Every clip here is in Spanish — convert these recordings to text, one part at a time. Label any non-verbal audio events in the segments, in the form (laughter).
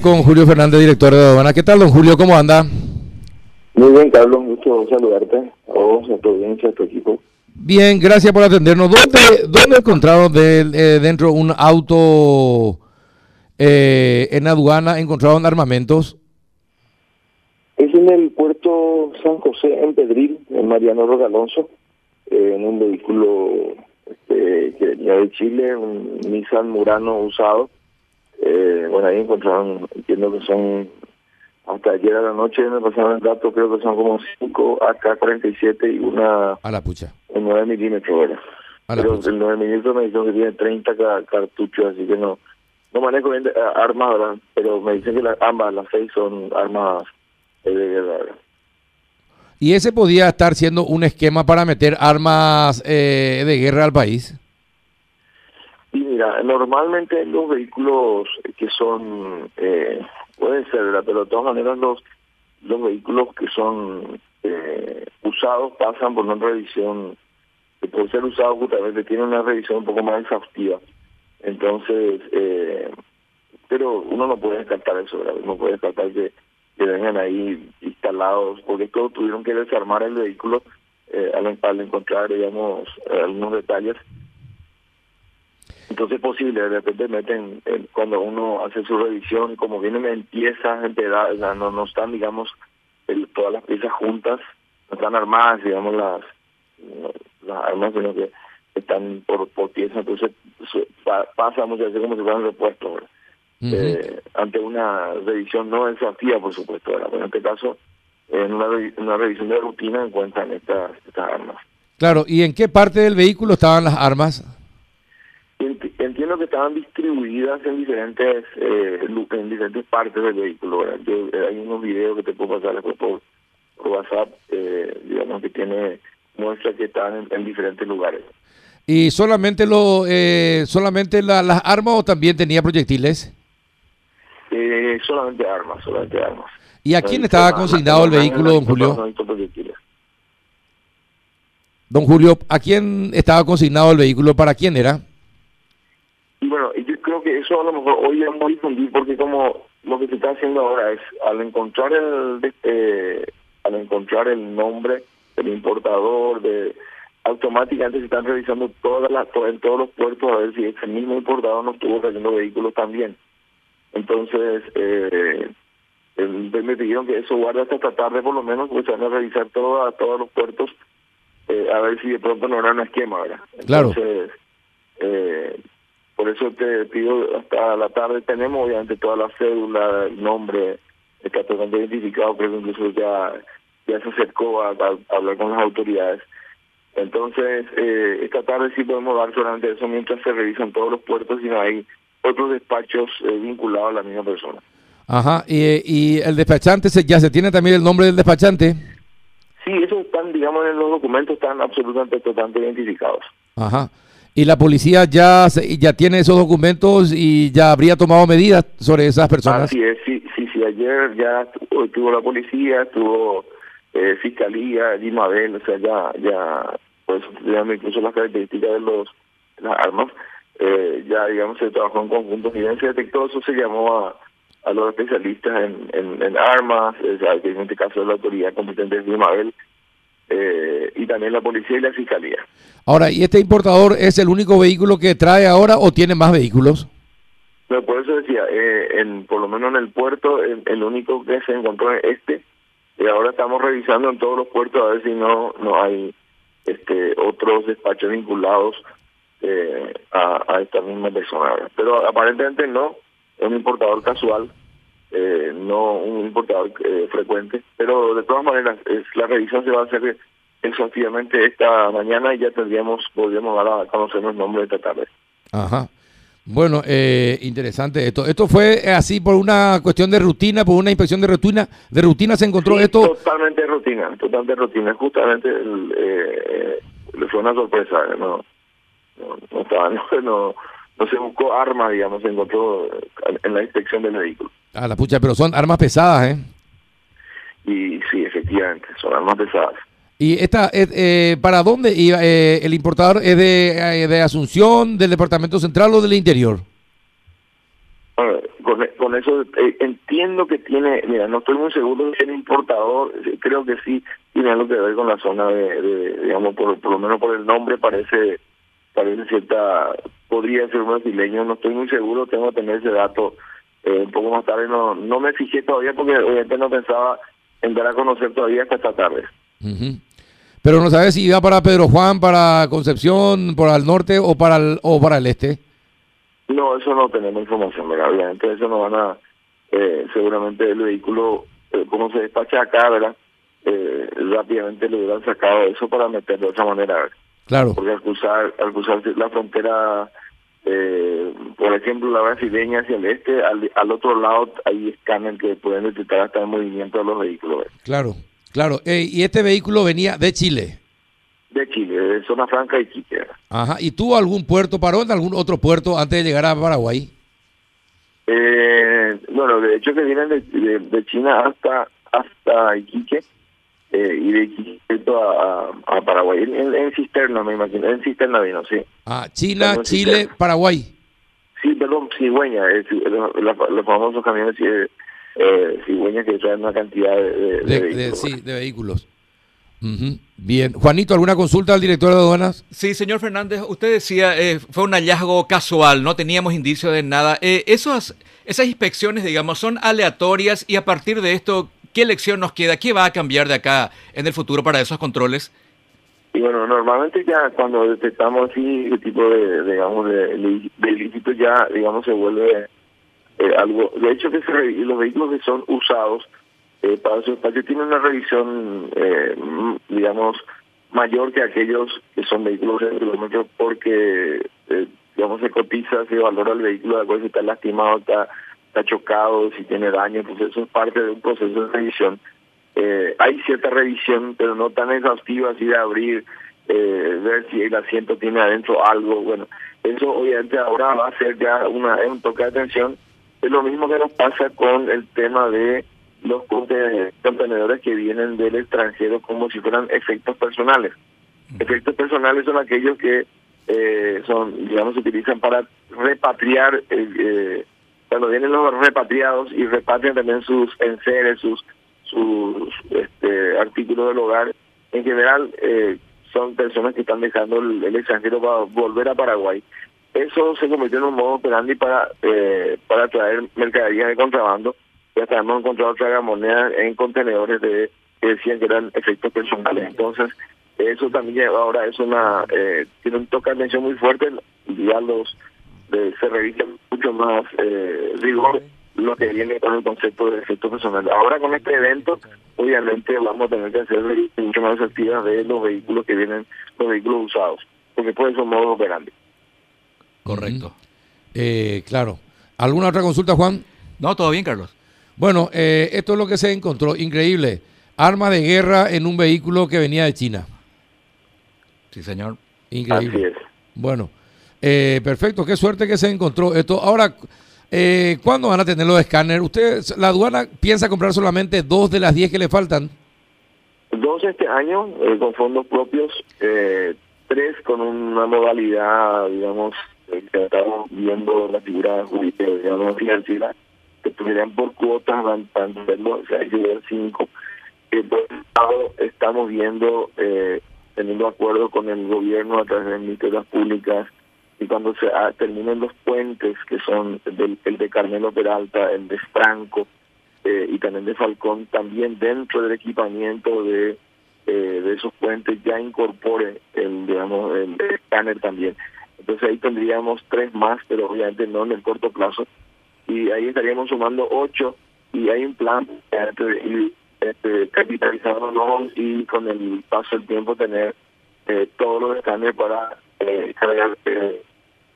Con Julio Fernández, director de aduana. ¿Qué tal, don Julio? ¿Cómo anda? Muy bien, Carlos. Un gusto saludarte. A vos, a tu audiencia, a tu equipo. Bien, gracias por atendernos. ¿Dónde, dónde encontraron de, eh, dentro un auto eh, en aduana? ¿Encontraron armamentos? Es en el puerto San José, en Pedril, en Mariano Roque Alonso, eh, en un vehículo este, que venía de Chile, un Nissan Murano usado. Eh, bueno, ahí encontraron, entiendo que son, hasta ayer a la noche me pasaron el dato, creo que son como 5 AK-47 y una A la pucha. un 9 milímetros, ¿verdad? A la Pero pucha. el 9 milímetros me dijeron que tiene 30 ca- cartuchos, así que no no manejo bien eh, armas, ¿verdad? Pero me dicen que las, ambas, las seis, son armas de guerra, ¿verdad? ¿Y ese podía estar siendo un esquema para meter armas eh, de guerra al país? Normalmente los vehículos que son, eh, puede ser, pero de todas maneras los, los vehículos que son eh, usados pasan por una revisión, que por ser usados justamente tienen una revisión un poco más exhaustiva. Entonces, eh, pero uno no puede descartar eso. No puede descartar que, vengan ahí instalados, porque todos tuvieron que desarmar el vehículo eh, al, al encontrar, digamos, algunos detalles entonces es posible, de repente meten, eh, cuando uno hace su revisión, como vienen en piezas, en pedazos, sea, no, no están, digamos, el- todas las piezas juntas, no están armadas, digamos, las, las armas, sino que están por, por piezas, entonces su- pa- pasa muchas veces como si fueran repuestos. Eh, ante una revisión no exhaustiva, por supuesto, ¿verdad? Pero en este caso, en una, una revisión de rutina encuentran estas, estas armas. Claro, ¿y en qué parte del vehículo estaban las armas? Entiendo que estaban distribuidas en diferentes eh, en diferentes partes del vehículo. ¿verdad? Yo, eh, hay unos videos que te puedo pasar después por, por WhatsApp, eh, digamos que tiene muestra que están en, en diferentes lugares. ¿Y solamente lo eh, solamente la- las armas o también tenía proyectiles? Eh, solamente armas, solamente armas. ¿Y a No quién estaba consignado el vehículo, no, don Julio? No. Don Julio, ¿a quién estaba consignado el vehículo? ¿Para quién era? Bueno, y yo creo que eso a lo mejor hoy es muy difundir porque como lo que se está haciendo ahora es al encontrar el eh, al encontrar el nombre del importador de automáticamente se están revisando todas las en todos los puertos a ver si ese mismo importador no estuvo trayendo vehículos también. Entonces eh, me pidieron que eso guarde hasta esta tarde por lo menos, pues se van a revisar todo, a todos los puertos eh, a ver si de pronto no era un esquema, ¿verdad? Claro. Entonces, eh, por eso te pido hasta la tarde tenemos obviamente toda la cédula, el nombre, está totalmente identificado, creo que incluso ya, ya se acercó a, a hablar con las autoridades. Entonces, eh, esta tarde sí podemos dar solamente eso mientras se revisan todos los puertos y no hay otros despachos eh, vinculados a la misma persona. Ajá. ¿Y, y el despachante se- ya se tiene también el nombre del despachante? Sí, esos están, digamos, en los documentos están absolutamente totalmente identificados. Ajá. ¿Y la policía ya ya tiene esos documentos y ya habría tomado medidas sobre esas personas? Así es, sí, sí, sí, ayer ya tu- tuvo la policía, tuvo eh, fiscalía, Limabel, o sea, ya, ya, pues, digamos, incluso las características de los las armas, eh, ya, digamos, se trabajó en conjunto y se detectó, eso se llamó a, a los especialistas en, en, en armas, que en este caso la autoridad competente es Limabel, eh, y también la policía y la fiscalía. Ahora, ¿y este importador es el único vehículo que trae ahora o tiene más vehículos? Por eso decía, eh, en, por lo menos en el puerto, el, el único que se encontró es este, y ahora estamos revisando en todos los puertos a ver si no no hay este otros despachos vinculados eh, a, a esta misma persona. Pero aparentemente no, es un importador casual, eh, no un importador eh, frecuente, pero de todas maneras es, la revisión se va a hacer exhaustivamente esta mañana y ya tendríamos, podríamos dar a conocer los nombres esta tarde. Ajá. Bueno, eh, interesante esto. Esto fue así por una cuestión de rutina, por una inspección de rutina. De rutina se encontró Sí, esto. Totalmente rutina, totalmente rutina. Justamente el, eh, eh, fue una sorpresa. No, no, no, estaba, (laughs) no, no, no se buscó arma, digamos, se encontró eh, en la inspección del vehículo. A la pucha, pero son armas pesadas, ¿eh? Y sí, efectivamente, son armas pesadas. ¿Y esta, eh, eh, para dónde iba? Eh, el importador es de, eh, de Asunción, del Departamento Central o del Interior? Bueno, con, con eso eh, entiendo que tiene, mira, no estoy muy seguro de el importador, creo que sí tiene algo que ver con la zona de, digamos, por, por lo menos por el nombre parece parece cierta, podría ser brasileño, no estoy muy seguro, tengo que tener ese dato un poco más tarde, no no me fijé todavía porque obviamente no pensaba en dar a conocer todavía hasta esta tarde. Pero no sabes si va para Pedro Juan, para Concepción, para el norte o para el, o para el este. No, eso no tenemos información, ¿verdad? obviamente eso no van a, eh, seguramente el vehículo, eh, como se despacha acá, ¿verdad? Eh, rápidamente le hubieran sacado eso para meterlo de esa manera, Claro. Porque al cruzar, al cruzar la frontera, eh, por ejemplo, la brasileña hacia el este, al, al otro lado hay escáneres que pueden detectar hasta el movimiento de los vehículos. Claro, claro. y este vehículo venía de Chile. De Chile, de Zona Franca y Quique. Ajá. ¿Y tuvo algún puerto? ¿Paró en algún otro puerto antes de llegar a Paraguay? Eh, bueno, de hecho que vienen de, de, China hasta hasta Iquique eh, y de Iquique a, a, Paraguay. En, cisterna, me imagino. En cisterna vino, sí. Ah, China, Chile, Paraguay. Sí, perdón, cigüeña. Eh, los famosos camiones eh, eh, cigüeña que traen una cantidad de, de, vehículos. sí, de vehículos. Bien. Juanito, ¿alguna consulta al director de aduanas? Sí, señor Fernández, usted decía, eh, fue un hallazgo casual, no teníamos indicio de nada. Eh, esos, esas inspecciones, digamos, son aleatorias y a partir de esto, ¿qué lección nos queda? ¿Qué va a cambiar de acá en el futuro para esos controles? Y bueno, normalmente ya cuando detectamos así el tipo de, digamos, de, ilícito ya, digamos, se vuelve eh, algo. De hecho, que los vehículos que son usados eh, para su espacio tiene una revisión, eh, digamos, mayor que aquellos que son vehículos de kilómetros porque, eh, digamos, se cotiza, se valora el vehículo de acuerdo si está lastimado, está, está chocado, si tiene daño, pues eso es parte de un proceso de revisión. Eh, hay cierta revisión, pero no tan exhaustiva así de abrir, eh, ver si el asiento tiene adentro algo. Bueno, eso obviamente ahora va a ser ya una, un toque de atención. Es lo mismo que nos pasa con el tema de los contenedores que vienen del extranjero como si fueran efectos personales. Efectos personales son aquellos que eh, son, digamos, se utilizan para repatriar, eh, eh, cuando vienen los repatriados y repatrian también sus enseres, sus, sus este, artículos del hogar, en general eh, son personas que están dejando el, extranjero para volver a Paraguay. Eso se convirtió en un modo operandi para, eh, para traer mercaderías de contrabando ya hemos encontrado tragamonedas en contenedores de que decían que eran efectos personales. Entonces, eso también ahora es una eh, tiene un toque de atención muy fuerte ya los se revisa mucho más eh, rigor lo que viene con el concepto de efectos personales. Ahora con este evento, obviamente vamos a tener que hacer mucho más activas de los vehículos que vienen, los vehículos usados, porque puede ser un modo operandi. Correcto. eh, claro. ¿Alguna otra consulta, Juan? No, todo bien, Carlos. Bueno, eh, esto es lo que se encontró. Increíble. Arma de guerra en un vehículo que venía de China. Sí, señor. Increíble. Bueno, eh, perfecto. Qué suerte que se encontró esto. Ahora, eh, ¿cuándo van a tener los escáneres? ¿Usted, la aduana piensa comprar solamente dos de las diez que le faltan? Dos este año eh, con fondos propios, tres con una modalidad, digamos, que estamos viendo la figura digamos, financiera que tuvieran por cuotas entenderlo, o sea, hay que cinco. estamos viendo, eh, teniendo acuerdo con el gobierno a través de emitidas públicas, y cuando se ah, terminen los puentes, que son del, el de Carmelo Peralta, el de Franco eh, y también de Falcón, también dentro del equipamiento de eh, de esos puentes ya incorpore el digamos el escáner también. Entonces ahí tendríamos tres más pero obviamente no en el corto plazo. Y ahí estaríamos sumando ocho y hay un plan y este, capitalizándonos y con el paso del tiempo tener eh, todos los escáneres para eh, cargar eh,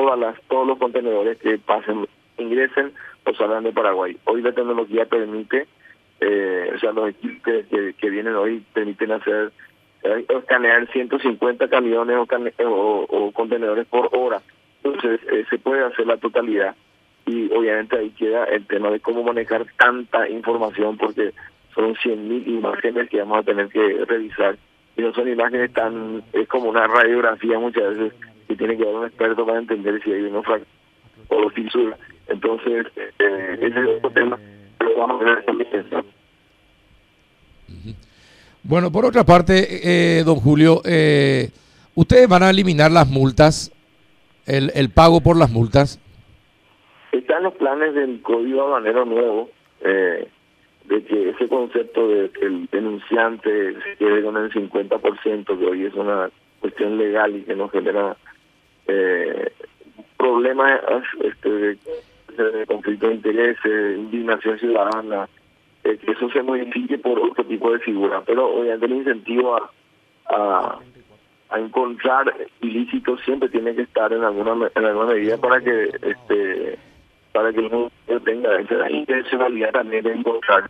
todas las todos los contenedores que pasen ingresen o salgan de Paraguay. Hoy la tecnología permite, eh, o sea, los equipos que, vienen hoy permiten hacer eh, escanear 150 camiones o, o, contenedores por hora. Entonces, eh, se puede hacer la totalidad y obviamente ahí queda el tema de cómo manejar tanta información porque son 100.000 imágenes que vamos a tener que revisar y no son imágenes tan, es como una radiografía muchas veces que tiene que haber un experto para entender si hay uno o fisura. Entonces, eh, ese es otro tema que vamos a ver también. Bueno, por otra parte, eh, don Julio, eh, ¿ustedes van a eliminar las multas, el, el pago por las multas? Están los planes del Código Habanero Nuevo, eh, de que ese concepto de que el denunciante se quede con el 50%, que hoy es una cuestión legal y que nos genera eh, problemas este, de, conflicto de intereses, indignación ciudadana, eh, que eso se modifique por otro tipo de figura. Pero obviamente el incentivo a, a, encontrar ilícitos siempre tiene que estar en alguna en alguna medida para que este para que uno tenga esa intencionalidad también de encontrar,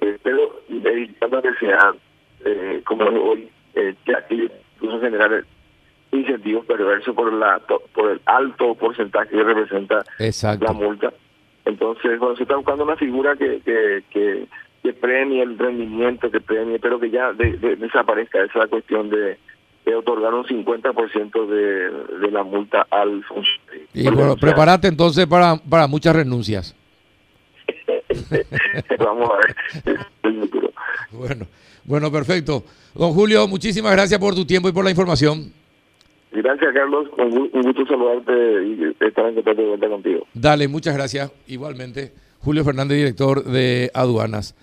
eh, pero evitando que sea eh, como hoy, eh, que incluso generar incentivos perversos por la por el alto porcentaje que representa Exacto. la multa. Entonces, bueno, se está buscando una figura que, que, que, que premie el rendimiento, que premie, pero que ya de- de- desaparezca esa cuestión de, de otorgar un 50% de, de la multa al funcionario. Y bueno, prepárate entonces para, para muchas renuncias. (laughs) Vamos a ver. Bueno, bueno, perfecto. Don Julio, muchísimas gracias por tu tiempo y por la información. Gracias, Carlos. Un, un gusto saludarte y estar en contacto de vuelta contigo. Dale, muchas gracias. Igualmente, Julio Fernández, director de aduanas.